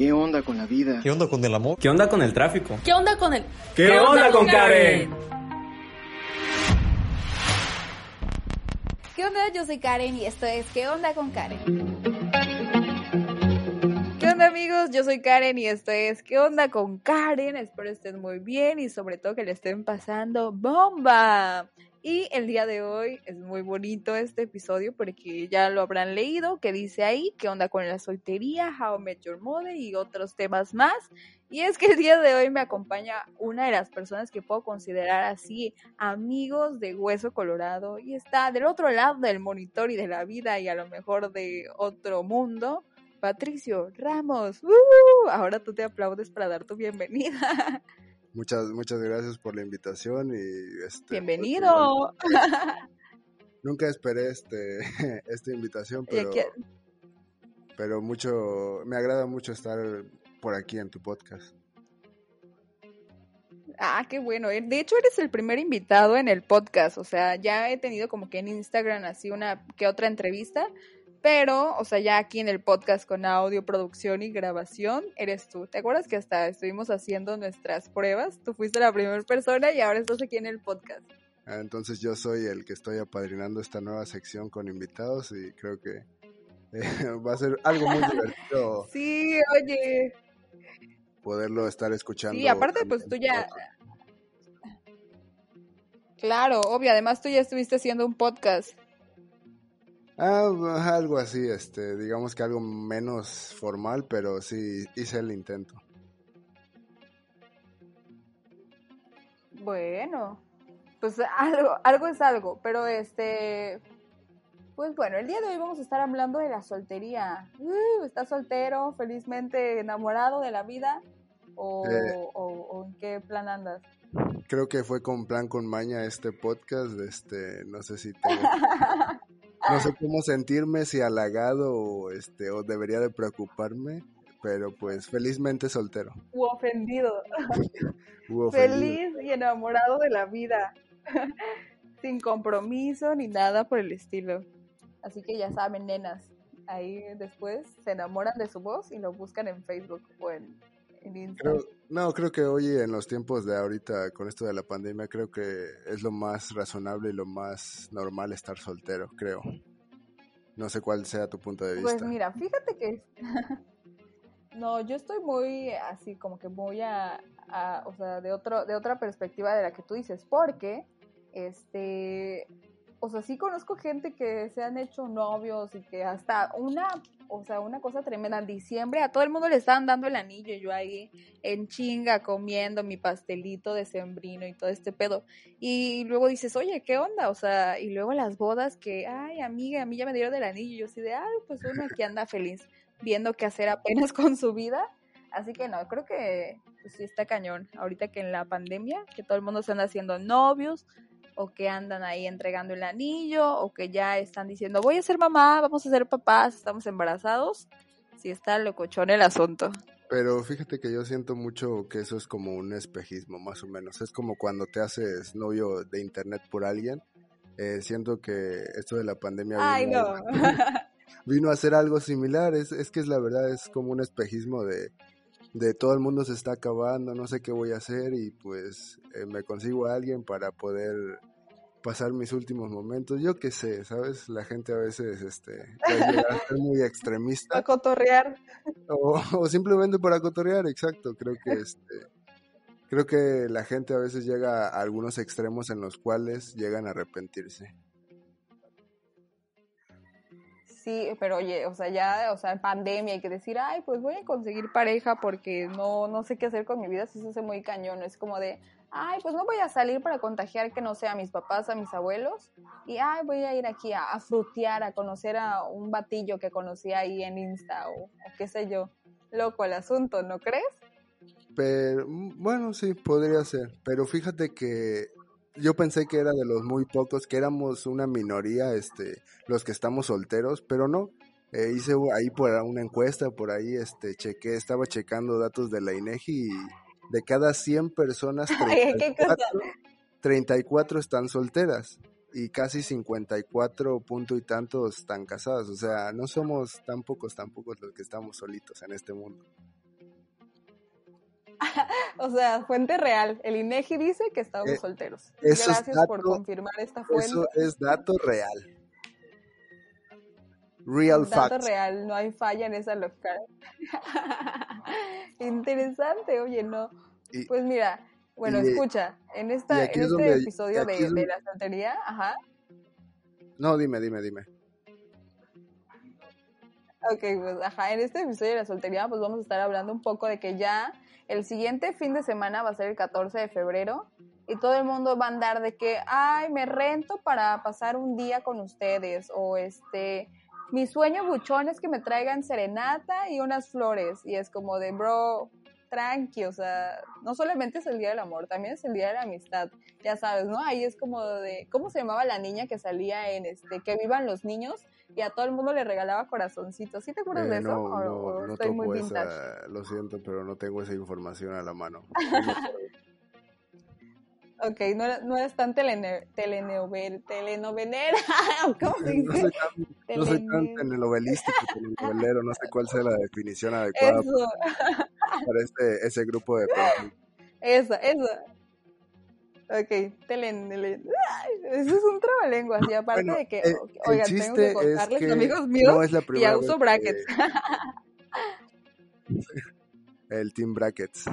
¿Qué onda con la vida? ¿Qué onda con el amor? ¿Qué onda con el tráfico? ¿Qué onda con el... ¿Qué, onda, con Karen? ¿Qué onda? Yo soy Karen y esto es ¿Qué onda con Karen? ¿Qué onda amigos? Yo soy Karen y esto es ¿Qué onda con Karen? Espero estén muy bien y sobre todo que le estén pasando bomba. Y el día de hoy es muy bonito este episodio porque ya lo habrán leído, que dice ahí, qué onda con la soltería, How Met Your Mother y otros temas más. Y es que el día de hoy me acompaña una de las personas que puedo considerar así amigos de hueso colorado y está del otro lado del monitor y de la vida y a lo mejor de otro mundo. Patricio Ramos, ¡Uh! ahora tú te aplaudes para dar tu bienvenida. Muchas, muchas gracias por la invitación y este, pues, Bienvenido. nunca esperé este esta invitación, pero, pero mucho, me agrada mucho estar por aquí en tu podcast. Ah, qué bueno. Eh, de hecho, eres el primer invitado en el podcast. O sea, ya he tenido como que en Instagram así una que otra entrevista, pero, o sea, ya aquí en el podcast con audio, producción y grabación, eres tú. ¿Te acuerdas que hasta estuvimos haciendo nuestras pruebas? Tú fuiste la primera persona y ahora estás aquí en el podcast. Ah, entonces yo soy el que estoy apadrinando esta nueva sección con invitados y creo que eh, va a ser algo muy divertido. sí, oye. Poderlo estar escuchando. Sí, aparte pues tú ya... Claro, obvio, además tú ya estuviste haciendo un podcast. Ah, algo así, este, digamos que algo menos formal, pero sí hice el intento. Bueno, pues algo, algo es algo, pero este, pues bueno, el día de hoy vamos a estar hablando de la soltería. Uh, ¿Estás soltero, felizmente enamorado de la vida? ¿O, Eh. o- o en qué plan andas? Creo que fue con plan con maña este podcast, este, no sé si tengo, no sé cómo sentirme, si halagado o este, o debería de preocuparme, pero pues felizmente soltero. U ofendido. u ofendido. Feliz y enamorado de la vida. Sin compromiso ni nada por el estilo. Así que ya saben, nenas, ahí después se enamoran de su voz y lo buscan en Facebook o en, en Instagram. Creo- no, creo que hoy en los tiempos de ahorita con esto de la pandemia creo que es lo más razonable y lo más normal estar soltero, creo. No sé cuál sea tu punto de vista. Pues mira, fíjate que no, yo estoy muy así como que muy a, a- o sea, de otro de otra perspectiva de la que tú dices, porque este o sea, sí conozco gente que se han hecho novios y que hasta una, o sea, una cosa tremenda, en diciembre a todo el mundo le estaban dando el anillo, y yo ahí en chinga comiendo mi pastelito de sembrino y todo este pedo. Y luego dices, oye, ¿qué onda? O sea, y luego las bodas que, ay, amiga, a mí ya me dieron el anillo, y yo así de, ay, pues uno aquí anda feliz, viendo qué hacer apenas con su vida. Así que no, creo que pues, sí está cañón. Ahorita que en la pandemia, que todo el mundo se anda haciendo novios, o que andan ahí entregando el anillo, o que ya están diciendo, voy a ser mamá, vamos a ser papás, estamos embarazados. Sí está locochón el asunto. Pero fíjate que yo siento mucho que eso es como un espejismo, más o menos. Es como cuando te haces novio de internet por alguien. Eh, siento que esto de la pandemia Ay, vino, no. vino a hacer algo similar. Es, es que es la verdad, es como un espejismo de, de todo el mundo se está acabando, no sé qué voy a hacer y pues eh, me consigo a alguien para poder pasar mis últimos momentos. Yo qué sé, ¿sabes? La gente a veces este, a ser muy extremista. A cotorrear. O, o simplemente para cotorrear, exacto. Creo que este creo que la gente a veces llega a algunos extremos en los cuales llegan a arrepentirse. Pero oye, o sea, ya, o sea, pandemia hay que decir, ay, pues voy a conseguir pareja porque no, no sé qué hacer con mi vida, sí se hace muy cañón, es como de, ay, pues no voy a salir para contagiar que no sea a mis papás, a mis abuelos, y ay, voy a ir aquí a, a frutear, a conocer a un batillo que conocí ahí en Insta o, o qué sé yo. Loco el asunto, ¿no crees? Pero mm, bueno, sí, podría ser. Pero fíjate que yo pensé que era de los muy pocos, que éramos una minoría, este, los que estamos solteros, pero no. Eh, hice ahí por una encuesta, por ahí, este, chequé, estaba checando datos de la INEGI y de cada 100 personas, Ay, ¿qué cosa? 34, 34 están solteras y casi 54 punto y tantos están casadas. O sea, no somos tan pocos, tan pocos los que estamos solitos en este mundo. o sea, fuente real. El INEGI dice que estamos Eh, solteros. Gracias por confirmar esta fuente. Eso es dato real. Real Dato facts. real, no hay falla en esa local. Interesante, oye, no. Y- Pues mira, bueno, y- escucha, en, esta, aquí en es este episodio de, donde- de la soltería, ajá, No, dime, dime, dime. Ok, pues ajá, en este episodio de la soltería pues vamos a estar hablando un poco de que ya el siguiente fin de semana va a ser el 14 de febrero y todo el mundo va a andar de que, ay, me rento para pasar un día con ustedes o este, mi sueño buchón es que me traigan serenata y unas flores y es como de, bro, tranqui, o sea, no solamente es el día del amor, también es el día de la amistad, ya sabes, ¿no? Ahí es como de, ¿cómo se llamaba la niña que salía en este, que vivan los niños? y a todo el mundo le regalaba corazoncitos. ¿Sí te acuerdas de Eh, eso? no, ¿O- no, o no estoy muy esa, lo siento, pero no tengo esa información a la mano. Ok, no, no eres tan telene, telenovel, telenovelera. ¿Cómo se No dice? soy tan, no soy tan Telene- telenovelístico, telenovelero, no sé cuál sea la definición adecuada Eso, para ese, ese grupo de esa, esa. Ok, telenele. Ay, Eso es un trabalenguas. Y aparte Bueno, de que, eh, el oigan, tengo chiste que es contarles, que amigos míos, no es la y primera ya vez uso que- brackets. el Team Brackets.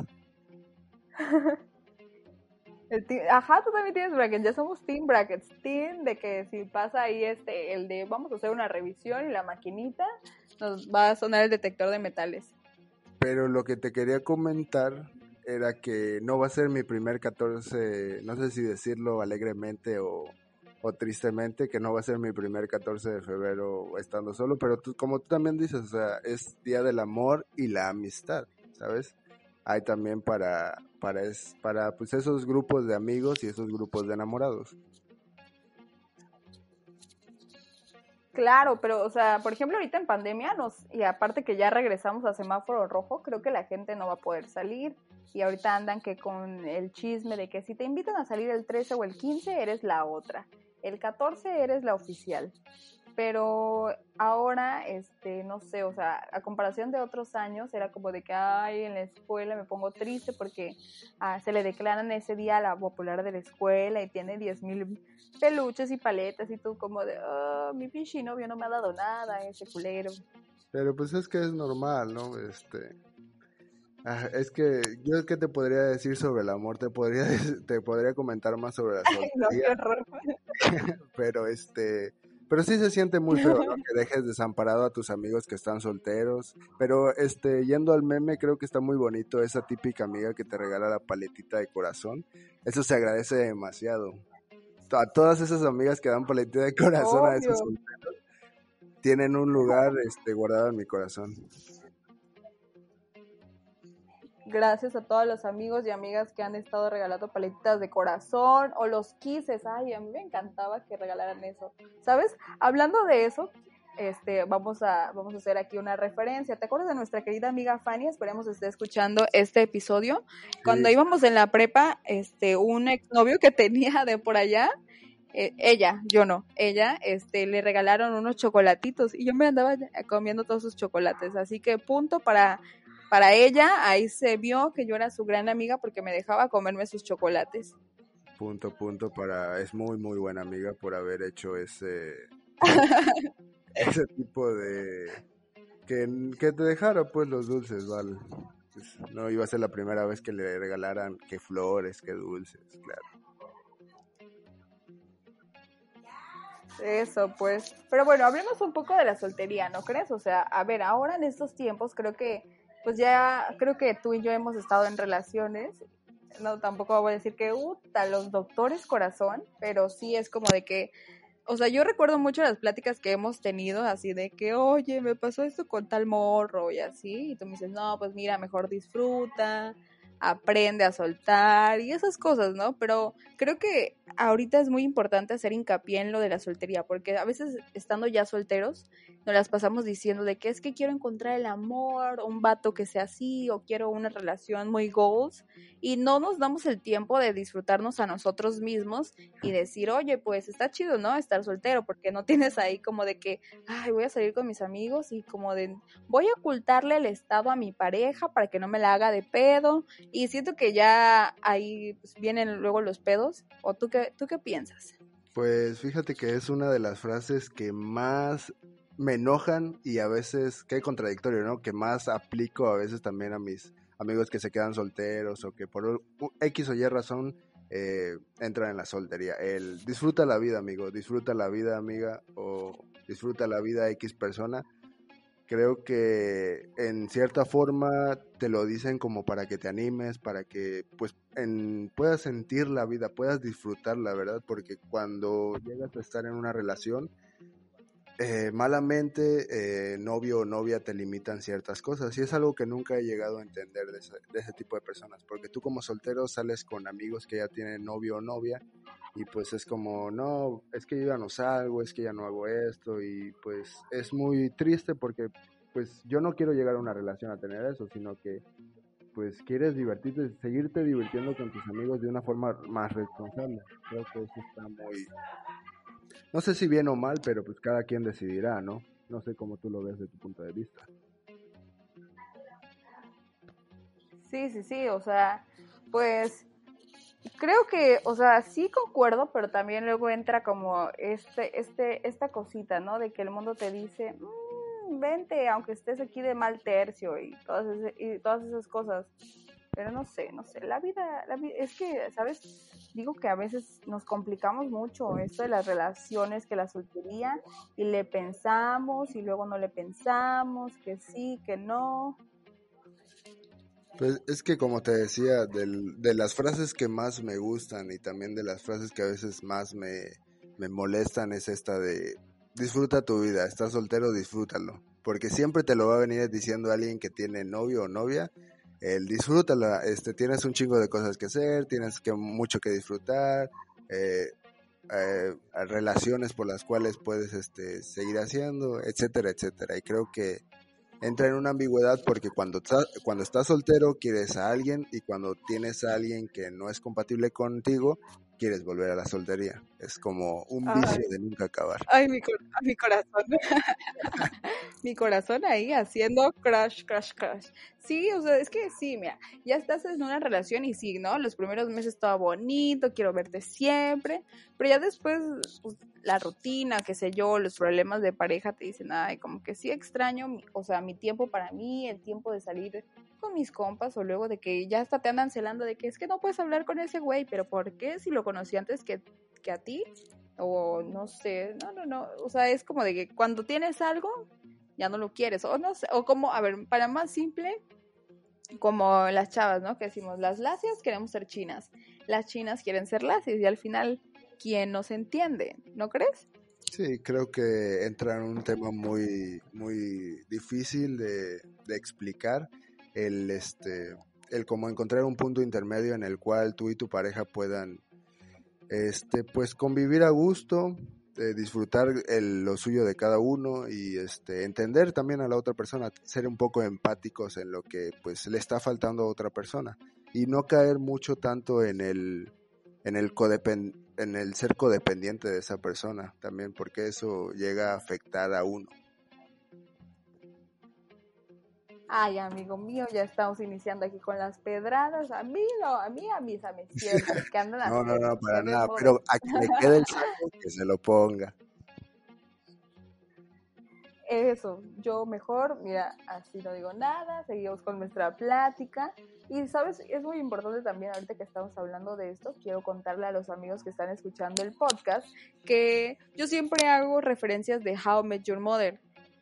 El team- Ajá, tú también tienes brackets, ya somos team brackets, team de que si pasa ahí este, el de vamos a hacer una revisión y la maquinita, nos va a sonar el detector de metales. Pero lo que te quería comentar era que no va a ser mi primer 14, no sé si decirlo alegremente o, tristemente, que no va a ser mi primer 14 de febrero estando solo, pero tú, como tú también dices, o sea, es Día del Amor y la Amistad, ¿sabes? Hay también para, para, es, para pues esos grupos de amigos y esos grupos de enamorados. Claro, pero, o sea, por ejemplo, ahorita en pandemia, nos, y aparte que ya regresamos a semáforo rojo, creo que la gente no va a poder salir. Y ahorita andan que con el chisme de que si te invitan a salir el 13 o el 15, eres la otra. El 14 eres la oficial. Pero ahora, este, no sé, o sea, a comparación de otros años, era como de que, ay, en la escuela me pongo triste porque ah, se le declaran ese día a la popular de la escuela y tiene 10 mil peluches y paletas y tú como de, oh, mi pinche novio no me ha dado nada, ese culero. Pero pues es que es normal, ¿no? Este, ah, es que yo qué te podría decir sobre el amor, te podría te podría comentar más sobre la No, qué soltería, horror. pero este, pero sí se siente muy feo, ¿no? Que dejes desamparado a tus amigos que están solteros, pero este, yendo al meme, creo que está muy bonito esa típica amiga que te regala la paletita de corazón, eso se agradece demasiado. A todas esas amigas que dan paletita de corazón a esos solteros tienen un lugar este guardado en mi corazón. Gracias a todos los amigos y amigas que han estado regalando paletitas de corazón o los kisses. Ay, a mí me encantaba que regalaran eso. ¿Sabes? Hablando de eso, este, vamos a, vamos a hacer aquí una referencia. ¿Te acuerdas de nuestra querida amiga Fanny? Esperemos esté escuchando este episodio. Cuando Sí. íbamos en la prepa, este, un exnovio que tenía de por allá, eh, ella, yo no, ella, este, le regalaron unos chocolatitos y yo me andaba comiendo todos sus chocolates. Así que punto para, para ella, ahí se vio que yo era su gran amiga porque me dejaba comerme sus chocolates. Punto, punto para... Es muy, muy buena amiga por haber hecho ese... ese tipo de... Que, que te dejara pues los dulces, ¿vale? Pues, no iba a ser la primera vez que le regalaran que flores, que dulces, claro. Eso, pues. Pero bueno, hablemos un poco de la soltería, ¿no crees? O sea, a ver, ahora en estos tiempos creo que, pues ya, creo que tú y yo hemos estado en relaciones. No, tampoco voy a decir que, uta, los doctores corazón, pero sí es como de que, o sea, yo recuerdo mucho las pláticas que hemos tenido, así de que, oye, me pasó esto con tal morro y así, y tú me dices, no, pues mira, mejor disfruta, aprende a soltar y esas cosas, ¿no? Pero creo que ahorita es muy importante hacer hincapié en lo de la soltería, porque a veces estando ya solteros, nos las pasamos diciendo de que es que quiero encontrar el amor, un vato que sea así, o quiero una relación muy goals, y no nos damos el tiempo de disfrutarnos a nosotros mismos y decir, oye, pues está chido, ¿no? Estar soltero, porque no tienes ahí como de que, ay, voy a salir con mis amigos y como de, voy a ocultarle el estado a mi pareja para que no me la haga de pedo, y siento que ya ahí pues, vienen luego los pedos, o tú qué, tú qué piensas? Pues fíjate que es una de las frases que más me enojan y a veces, que contradictorio, ¿no? Que más aplico a veces también a mis amigos que se quedan solteros o que por X o Y razón eh, entran en la soltería. El disfruta la vida, amigo, disfruta la vida, amiga, o disfruta la vida X persona creo que en cierta forma te lo dicen como para que te animes, para que pues en, puedas sentir la vida, puedas disfrutar la verdad, porque cuando llegas a estar en una relación, eh, malamente eh, novio o novia te limitan ciertas cosas y es algo que nunca he llegado a entender de ese, de ese tipo de personas, porque tú como soltero sales con amigos que ya tienen novio o novia y pues es como, no, es que yo ya no salgo, es que ya no hago esto y pues es muy triste porque pues yo no quiero llegar a una relación a tener eso, sino que pues quieres divertirte, seguirte divirtiendo con tus amigos de una forma más responsable. Creo que eso está muy, no sé si bien o mal, pero pues cada quien decidirá, ¿no? No sé cómo tú lo ves desde tu punto de vista. Sí, sí, sí, o sea, pues creo que, o sea, sí concuerdo, pero también luego entra como este, este, esta cosita, ¿no? De que el mundo te dice, mmm, vente, aunque estés aquí de mal tercio y todas, y todas esas cosas. Pero no sé, no sé, la vida, la es que, ¿sabes? Digo que a veces nos complicamos mucho esto de las relaciones, que la soltería, y le pensamos y luego no le pensamos, que sí, que no. Pues es que como te decía, de las frases que más me gustan y también de las frases que a veces más me, me molestan es esta de disfruta tu vida, estás soltero, disfrútalo. Porque siempre te lo va a venir diciendo alguien que tiene novio o novia, el disfrútala, este, tienes un chingo de cosas que hacer, tienes que mucho que disfrutar, eh, eh, relaciones por las cuales puedes este, seguir haciendo, etcétera, etcétera. Y creo que entra en una ambigüedad porque cuando, cuando estás soltero quieres a alguien y cuando tienes a alguien que no es compatible contigo, quieres volver a la soltería. Es como un vicio de nunca acabar. Ay, mi, mi corazón. mi corazón ahí haciendo crush, crush, crush. Sí, o sea, es que sí, mira, ya estás en una relación y sí, ¿no? Los primeros meses todo bonito, quiero verte siempre, pero ya después pues, la rutina, qué sé yo, los problemas de pareja te dicen, ay, como que sí extraño, o sea, mi tiempo para mí, el tiempo de salir mis compas o luego de que ya hasta te andan celando de que es que no puedes hablar con ese güey, pero ¿por qué si lo conocí antes que, que a ti? O no sé, no, no, no, o sea, es como de que cuando tienes algo, ya no lo quieres, o no sé, o como, a ver, para más simple, como las chavas, ¿no? Que decimos, las lacias queremos ser chinas, las chinas quieren ser lacias y al final, ¿quién nos entiende? ¿No crees? Sí, creo que entra en un tema muy, muy difícil de explicar el este el como encontrar un punto intermedio en el cual tú y tu pareja puedan este pues convivir a gusto eh, disfrutar el, lo suyo de cada uno y este entender también a la otra persona ser un poco empáticos en lo que pues le está faltando a otra persona y no caer mucho tanto en el en el en el ser codependiente de esa persona también porque eso llega a afectar a uno Ay, amigo mío, ya estamos iniciando aquí con las pedradas. A mí no, a mí a mis siempre que andan No, no, no, para nada, pero a que le quede el saco, que se lo ponga. Eso, yo mejor, mira, así no digo nada, seguimos con nuestra plática. Y sabes, es muy importante también, ahorita que estamos hablando de esto, quiero contarle a los amigos que están escuchando el podcast que yo siempre hago referencias de How I Met Your Mother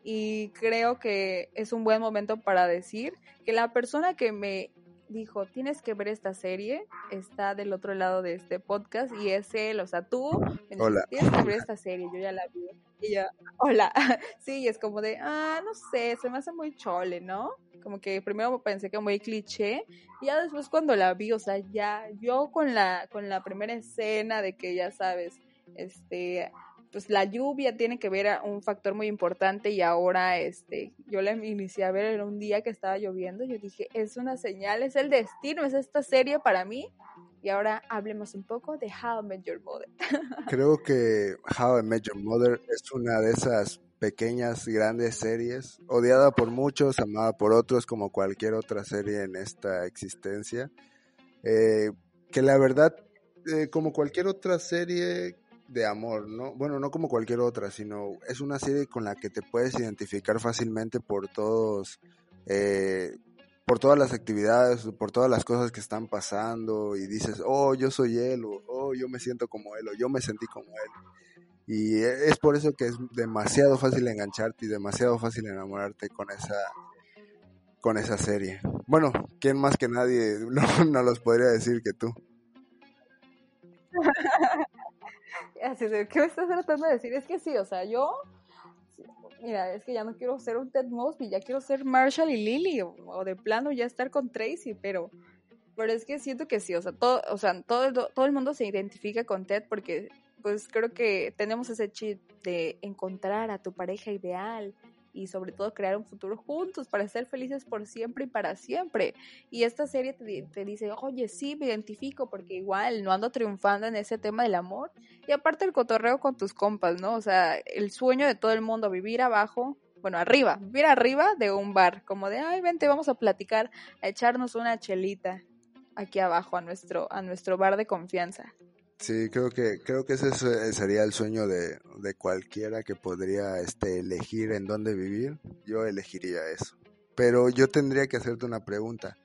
y creo que es un buen momento para decir que la persona que me dijo, tienes que ver esta serie, está del otro lado de este podcast y es él, o sea, tú hola. tienes que ver esta serie, yo ya la vi. Y yo, hola, sí, es como de, ah, no sé, se me hace muy chole, ¿no? Como que primero pensé que muy cliché, y ya después cuando la vi, o sea, ya yo con la, con la primera escena de que ya sabes, este, pues la lluvia tiene que ver a un factor muy importante y ahora este yo la inicié a ver en un día que estaba lloviendo, yo dije, es una señal, es el destino, es esta serie para mí. Y ahora hablemos un poco de How I Met Your Mother. Creo que How I Met Your Mother es una de esas pequeñas, grandes series, odiada por muchos, amada por otros, como cualquier otra serie en esta existencia. Eh, que la verdad, eh, como cualquier otra serie, de amor, ¿no? Bueno, no como cualquier otra, sino es una serie con la que te puedes identificar fácilmente por todos, eh, por todas las actividades, por todas las cosas que están pasando y dices, oh, yo soy él, o oh, yo me siento como él, o yo me sentí como él. Y e, es por eso que es demasiado fácil engancharte y demasiado fácil enamorarte con esa con esa serie. Bueno, ¿quién más que nadie no, no los podría decir que tú? ¿qué me estás tratando de decir? Es que sí, o sea, yo, mira, es que ya no quiero ser un Ted Mosby, ya quiero ser Marshall y Lily, o, de plano ya estar con Tracy, pero, pero es que siento que sí, o sea, todo, o sea, todo, todo el mundo se identifica con Ted porque, pues creo que tenemos ese chip de encontrar a tu pareja ideal, y sobre todo crear un futuro juntos para ser felices por siempre y para siempre. Y esta serie te, dice, oye, sí, me identifico porque igual no ando triunfando en ese tema del amor. Y aparte el cotorreo con tus compas, ¿no? O sea, el sueño de todo el mundo, vivir abajo, bueno, arriba, vivir arriba de un bar, como de, ay, vente, vamos a platicar, a echarnos una chelita aquí abajo a nuestro, a nuestro bar de confianza. Sí, creo que, creo que ese sería el sueño de, de cualquiera que podría este, elegir en dónde vivir. Yo elegiría eso. Pero yo tendría que hacerte una pregunta.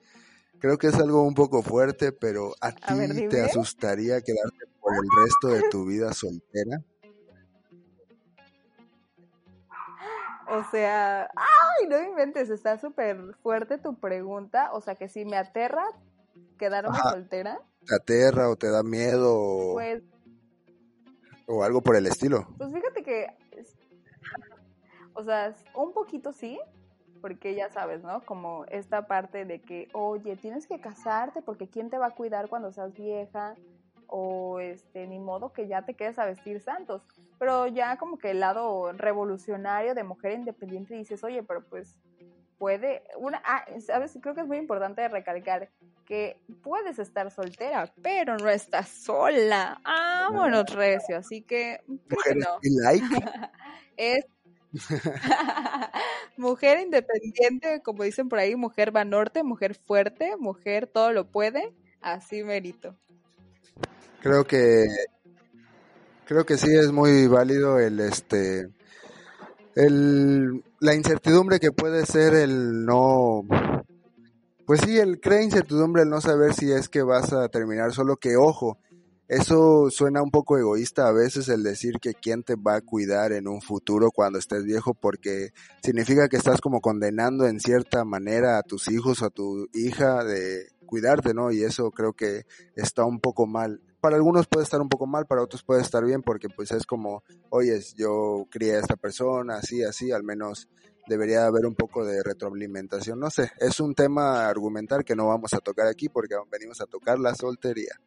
Creo que es algo un poco fuerte, pero ¿a, ti te asustaría quedarte por el resto de tu vida soltera? O sea, ay, no inventes, está súper fuerte tu pregunta. O sea, que si me aterra quedarme soltera te aterra o te da miedo pues, o algo por el estilo. Pues fíjate que, o sea, un poquito sí, porque ya sabes, ¿no? Como esta parte de que, oye, tienes que casarte porque ¿quién te va a cuidar cuando seas vieja? O este, ni modo que ya te quedes a vestir santos. Pero ya como que el lado revolucionario de mujer independiente dices, oye, pero pues puede, una, ah, sabes, creo que es muy importante recalcar que puedes estar soltera, pero no estás sola. Ah, bueno, recio, así que no. like. es mujer independiente, como dicen por ahí, mujer va norte, mujer fuerte, mujer todo lo puede, así merito. Creo que creo que sí es muy válido el este el la incertidumbre que puede ser el no pues sí, el crea incertidumbre el no saber si es que vas a terminar, solo que ojo, eso suena un poco egoísta a veces el decir que quién te va a cuidar en un futuro cuando estés viejo porque significa que estás como condenando en cierta manera a tus hijos a tu hija de cuidarte, ¿no? Y eso creo que está un poco mal. Para algunos puede estar un poco mal, para otros puede estar bien porque pues es como, oyes, yo crié a esta persona, así, así, al menos debería haber un poco de retroalimentación. No sé, es un tema argumental que no vamos a tocar aquí porque venimos a tocar la soltería.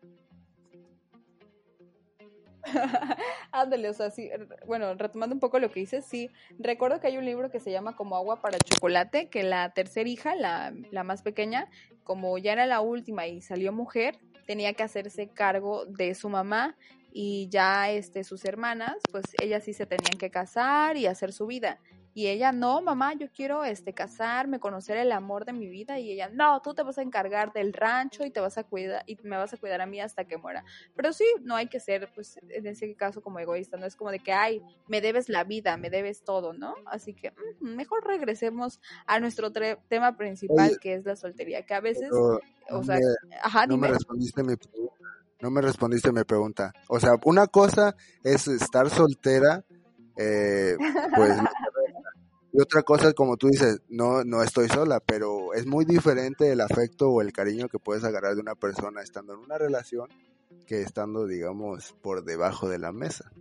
Ándale, o sea, sí, bueno, retomando un poco lo que dices, sí, recuerdo que hay un libro que se llama como agua para chocolate, que la tercera hija, la, la más pequeña, como ya era la última y salió mujer, tenía que hacerse cargo de su mamá y ya este sus hermanas, pues ellas sí se tenían que casar y hacer su vida. Y ella, no, mamá, yo quiero este, casarme, conocer el amor de mi vida. Y ella, no, tú te vas a encargar del rancho y te vas a cuidar y me vas a cuidar a mí hasta que muera. Pero sí, no hay que ser, pues, en ese caso como egoísta, no es como de que, ay, me debes la vida, me debes todo, ¿no? Así que mejor regresemos a nuestro tema principal, que es la soltería, que a veces, o sea, ajá, no me respondiste mi pregunta. No me respondiste mi pregunta. O sea, una cosa es estar soltera, eh, pues Y otra cosa, como tú dices, no, no estoy sola, pero es muy diferente el afecto o el cariño que puedes agarrar de una persona estando en una relación que estando, digamos, por debajo de la mesa.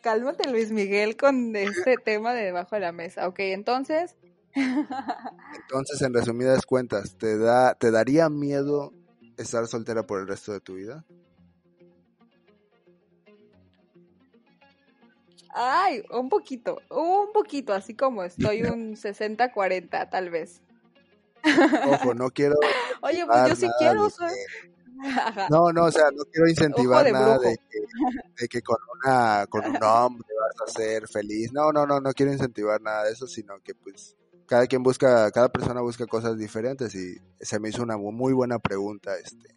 Cálmate, Luis Miguel, con este tema de debajo de la mesa. Ok, entonces. entonces, en resumidas cuentas, ¿te, da, ¿te daría miedo estar soltera por el resto de tu vida? Ay, un poquito, un poquito, así como estoy un 60-40 tal vez. Ojo, no quiero... Oye, pues yo sí quiero. No, no, o sea, no quiero incentivar nada de que, de que, con una con un hombre vas a ser feliz. No, no, no, no quiero incentivar nada de eso, sino que pues cada quien busca, cada persona busca cosas diferentes y se me hizo una muy buena pregunta, este,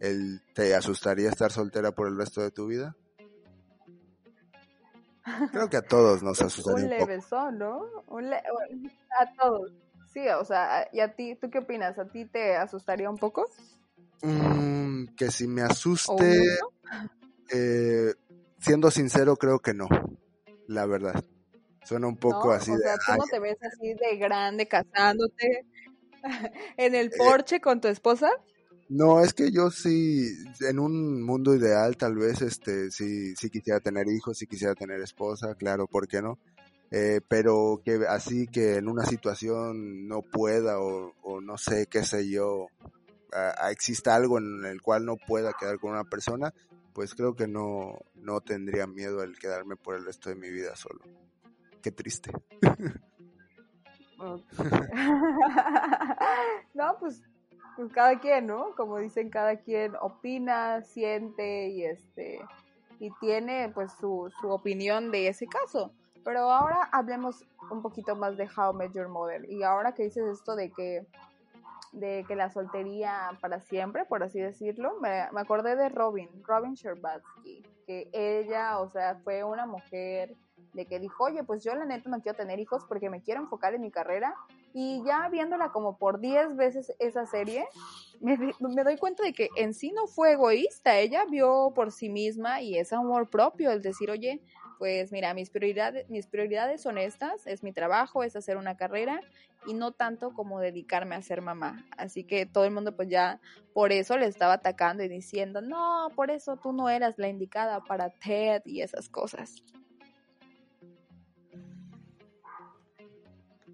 el, ¿te asustaría estar soltera por el resto de tu vida? Creo que a todos nos asustaría un, levesón, ¿no? Un a todos. Sí, o sea, ¿y a ti, tú qué opinas? ¿A ti te asustaría un poco? Mm, que si me asuste, eh, siendo sincero, creo que no, la verdad. Suena un poco así o de... Sea, ¿tú no te ves así de grande casándote en el eh, porche con tu esposa? No, es que yo sí, en un mundo ideal tal vez, este, sí, sí quisiera tener hijos, sí quisiera tener esposa, claro, ¿por qué no? Eh, pero que así que en una situación no pueda o, o no sé, qué sé yo, exista algo en el cual no pueda quedar con una persona, pues creo que no, no tendría miedo el quedarme por el resto de mi vida solo. Qué triste. no, pues, pues cada quien, ¿no? Como dicen, cada quien opina, siente y este y tiene pues su, su opinión de ese caso. Pero ahora hablemos un poquito más de How Met Your Mother. Y ahora que dices esto de que de que la soltería para siempre, por así decirlo, me, acordé de Robin, Robin Sherbatsky, que ella, o sea, fue una mujer de que dijo, oye, pues yo la neta no quiero tener hijos porque me quiero enfocar en mi carrera. Y ya viéndola como por 10 veces esa serie, me, me, doy cuenta de que en sí no fue egoísta, ella vio por sí misma y es amor propio el decir, oye, pues mira, mis prioridades, mis prioridades son estas, es mi trabajo, es hacer una carrera y no tanto como dedicarme a ser mamá. Así que todo el mundo pues ya por eso le estaba atacando y diciendo, no, por eso tú no eras la indicada para TED y esas cosas.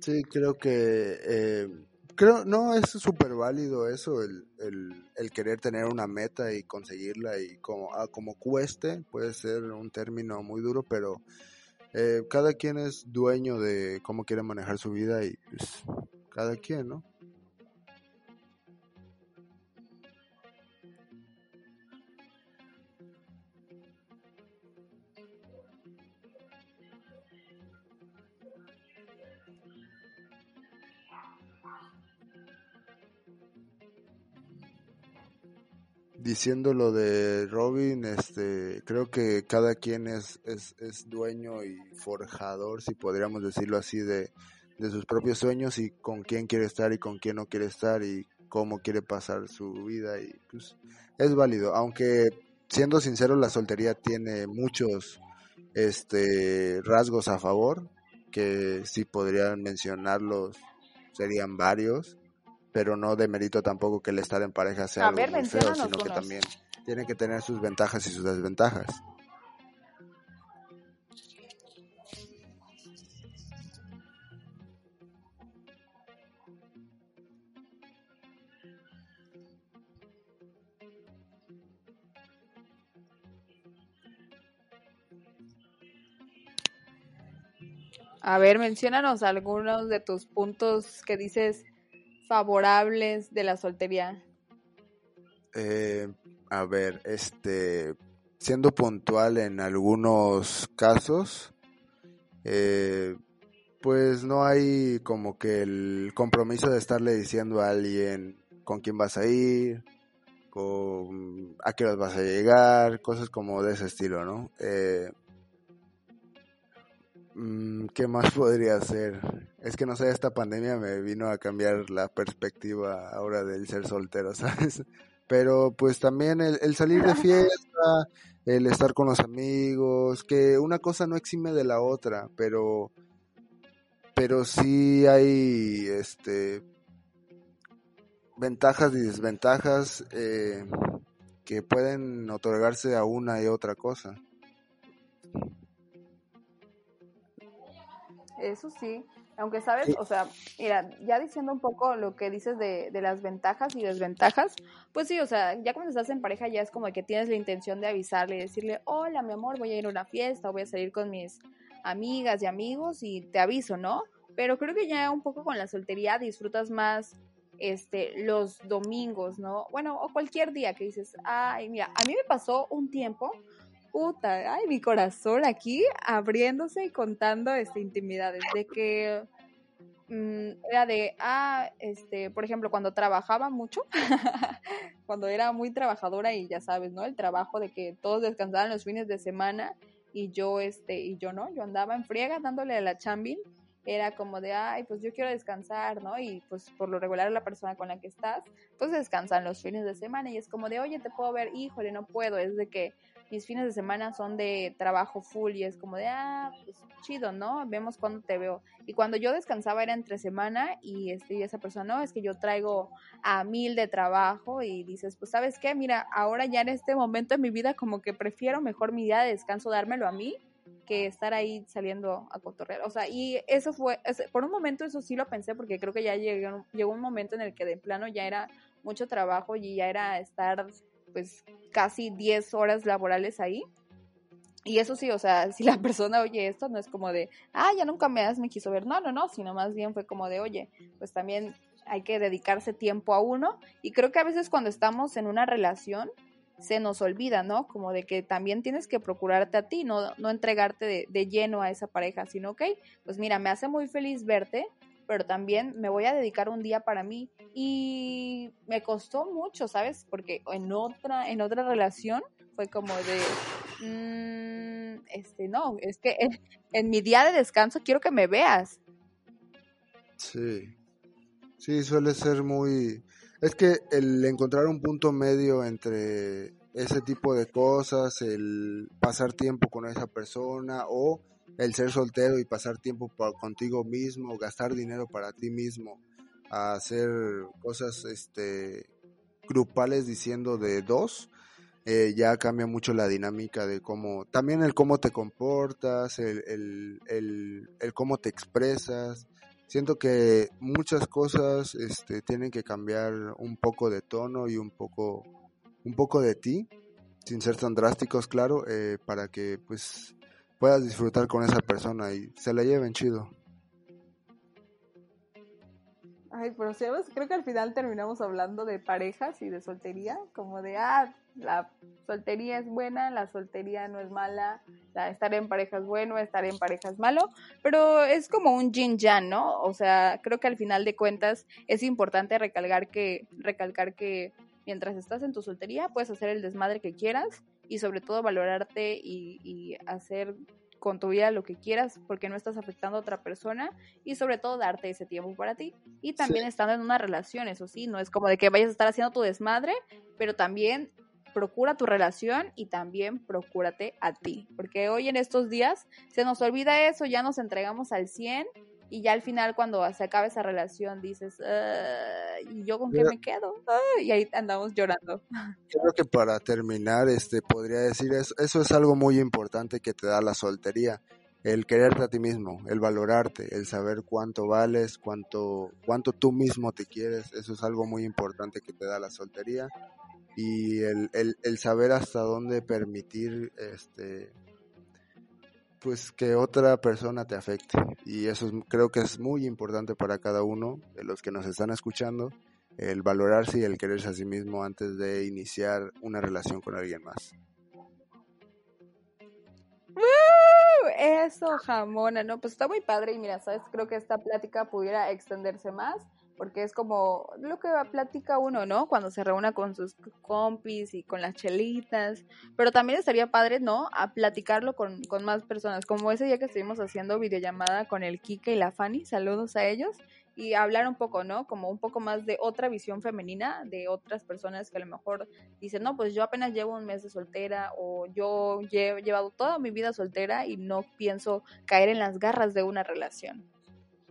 Sí, creo que eh, creo, no, es súper válido eso, el, el, querer tener una meta y conseguirla y como, ah, como cueste, puede ser un término muy duro, pero eh, cada quien es dueño de cómo quiere manejar su vida y pues cada quien, ¿no? Diciendo lo de Robin, este, creo que cada quien es, es, es dueño y forjador, si podríamos decirlo así, de, de sus propios sueños y con quién quiere estar y con quién no quiere estar y cómo quiere pasar su vida y pues es válido, aunque siendo sincero la soltería tiene muchos este rasgos a favor que si podrían mencionarlos serían varios pero no de mérito tampoco que el estar en pareja sea algo muy feo, sino que también tiene que tener sus ventajas y sus desventajas. A ver, menciónanos algunos de tus puntos que dices favorables de la soltería? Eh, a ver, este, siendo puntual en algunos casos, eh, pues no hay como que el compromiso de estarle diciendo a alguien con quién vas a ir, con a qué vas a llegar, cosas como de ese estilo, ¿no? Eh, ¿Qué más podría ser? Es que no sé, esta pandemia me vino a cambiar la perspectiva ahora del ser soltero, ¿sabes? Pero pues también el, salir de fiesta, el estar con los amigos, que una cosa no exime de la otra, pero pero sí hay este ventajas y desventajas eh, que pueden otorgarse a una y otra cosa. Eso sí. Aunque sabes, o sea, mira, ya diciendo un poco lo que dices de, de, las ventajas y desventajas, pues sí, o sea, ya cuando estás en pareja ya es como que tienes la intención de avisarle y decirle, hola, mi amor, voy a ir a una fiesta o voy a salir con mis amigas y amigos y te aviso, ¿no? Pero creo que ya un poco con la soltería disfrutas más este, los domingos, ¿no? Bueno, o cualquier día que dices, ay, mira, a mí me pasó un tiempo puta, ay, mi corazón aquí abriéndose y contando este, intimidades, de que mm, era de, ah, este, por ejemplo, cuando trabajaba mucho, cuando era muy trabajadora y ya sabes, ¿no? El trabajo de que todos descansaban los fines de semana y yo, este, y yo no, yo andaba en friega dándole a la chambin, era como de, ay, pues yo quiero descansar, ¿no? Y pues por lo regular la persona con la que estás, pues descansan los fines de semana y es como de, oye, te puedo ver, híjole, no puedo, es de que mis fines de semana son de trabajo full y es como de, ah, pues chido, ¿no? Vemos cuándo te veo. Y cuando yo descansaba era entre semana y, este, y esa persona, no, es que yo traigo a mil de trabajo y dices, pues sabes qué, mira, ahora ya en este momento de mi vida como que prefiero mejor mi día de descanso dármelo a mí que estar ahí saliendo a cotorrear. O sea, y eso fue, por un momento eso sí lo pensé porque creo que ya llegó, llegó un momento en el que de plano ya era mucho trabajo y ya era estar pues casi 10 horas laborales ahí. Y eso sí, o sea, si la persona oye esto, no es como de, ah, ya nunca me das, me quiso ver. No, no, no, sino más bien fue como de, oye, pues también hay que dedicarse tiempo a uno. Y creo que a veces cuando estamos en una relación, se nos olvida, ¿no? Como de que también tienes que procurarte a ti, no, no entregarte de, de lleno a esa pareja, sino, ok, pues mira, me hace muy feliz verte, pero también me voy a dedicar un día para mí y me costó mucho, ¿sabes? Porque en otra en otra relación fue como de mmm, este no, es que en, mi día de descanso quiero que me veas. Sí. Sí, suele ser muy es que el encontrar un punto medio entre ese tipo de cosas, el pasar tiempo con esa persona o el ser soltero y pasar tiempo contigo mismo, gastar dinero para ti mismo, hacer cosas este grupales diciendo de dos, eh, ya cambia mucho la dinámica de cómo, también el cómo te comportas, el, el, el, el cómo te expresas. Siento que muchas cosas este, tienen que cambiar un poco de tono y un poco, un poco de ti, sin ser tan drásticos, claro, eh, para que pues puedas disfrutar con esa persona y se la lleven chido. Ay, pero ¿sabes? creo que al final terminamos hablando de parejas y de soltería, como de, ah, la soltería es buena, la soltería no es mala, la, estar en pareja es bueno, estar en pareja es malo, pero es como un yin yang, ¿no? O sea, creo que al final de cuentas es importante recalcar que, recalcar que mientras estás en tu soltería puedes hacer el desmadre que quieras y sobre todo valorarte y, hacer con tu vida lo que quieras porque no estás afectando a otra persona y sobre todo darte ese tiempo para ti. Y también estando en una relación, eso sí, no es como de que vayas a estar haciendo tu desmadre, pero también procura tu relación y también procúrate a ti, porque hoy en estos días se nos olvida eso, ya nos entregamos al 100 y ya al final cuando se acaba esa relación dices, ¿y yo con qué me quedo? y ahí andamos llorando. Creo que para terminar, este, podría decir, eso, eso es algo muy importante que te da la soltería, el quererte a ti mismo, el valorarte, el saber cuánto vales, cuánto, cuánto tú mismo te quieres, eso es algo muy importante que te da la soltería y el, el, el saber hasta dónde permitir este pues que otra persona te afecte. Y eso creo que es muy importante para cada uno de los que nos están escuchando, el valorarse y el quererse a sí mismo antes de iniciar una relación con alguien más. Eso, jamona, ¿no? Pues está muy padre y mira, sabes, creo que esta plática pudiera extenderse más porque es como lo que platica uno, ¿no? Cuando se reúna con sus compis y con las chelitas, pero también estaría padre, ¿no? A platicarlo con, con más personas, como ese día que estuvimos haciendo videollamada con el Kike y la Fanny, saludos a ellos, y hablar un poco, ¿no? Como un poco más de otra visión femenina, de otras personas que a lo mejor dicen, no, pues yo apenas llevo un mes de soltera o yo he llevado toda mi vida soltera y no pienso caer en las garras de una relación.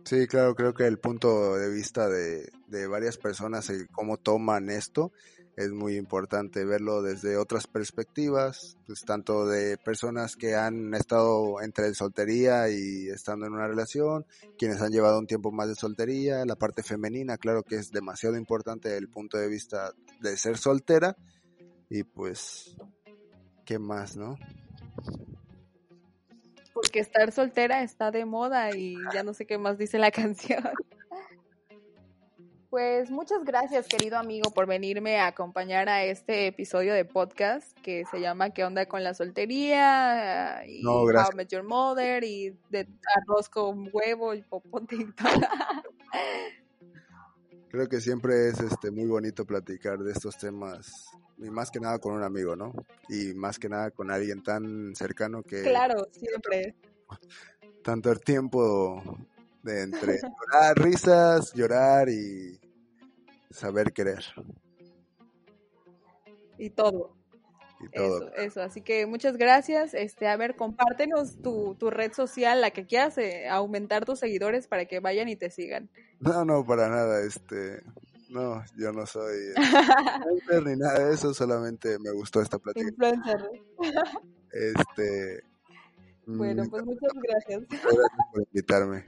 Sí, claro, creo que el punto de vista de, varias personas, y cómo toman esto, es muy importante verlo desde otras perspectivas, pues tanto de personas que han estado entre soltería y estando en una relación, quienes han llevado un tiempo más de soltería, la parte femenina, claro que es demasiado importante el punto de vista de ser soltera y pues, ¿qué más, no? Porque estar soltera está de moda y ya no sé qué más dice la canción. Pues muchas gracias, querido amigo, por venirme a acompañar a este episodio de podcast que se llama ¿Qué onda con la soltería? Y no, gracias. How Met Your Mother y de arroz con huevo y popote Creo que siempre es este muy bonito platicar de estos temas y más que nada con un amigo, ¿no? Y más que nada con alguien tan cercano que Claro, siempre. Tanto el tiempo de entre llorar, risas, llorar y saber querer. Y todo. Y todo. Eso, eso, así que muchas gracias. Este, a ver, compártenos tu, tu red social, la que quieras eh, aumentar tus seguidores para que vayan y te sigan. No, no, para nada, este, no, yo no soy influencer ni nada de eso, solamente me gustó esta plática. Influencer. Este. Bueno, pues muchas gracias. Gracias por invitarme.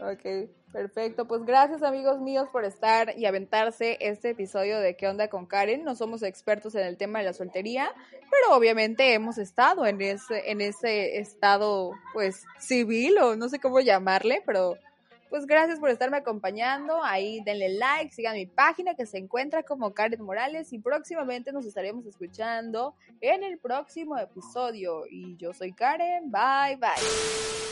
Ok, perfecto. Pues gracias amigos míos por estar y aventarse este episodio de ¿Qué onda con Karen? No somos expertos en el tema de la soltería, pero obviamente hemos estado en ese, en ese estado, pues, civil o no sé cómo llamarle, pero pues gracias por estarme acompañando. Ahí denle like, sigan mi página que se encuentra como Karen Morales y próximamente nos estaremos escuchando en el próximo episodio. Y yo soy Karen. Bye, bye.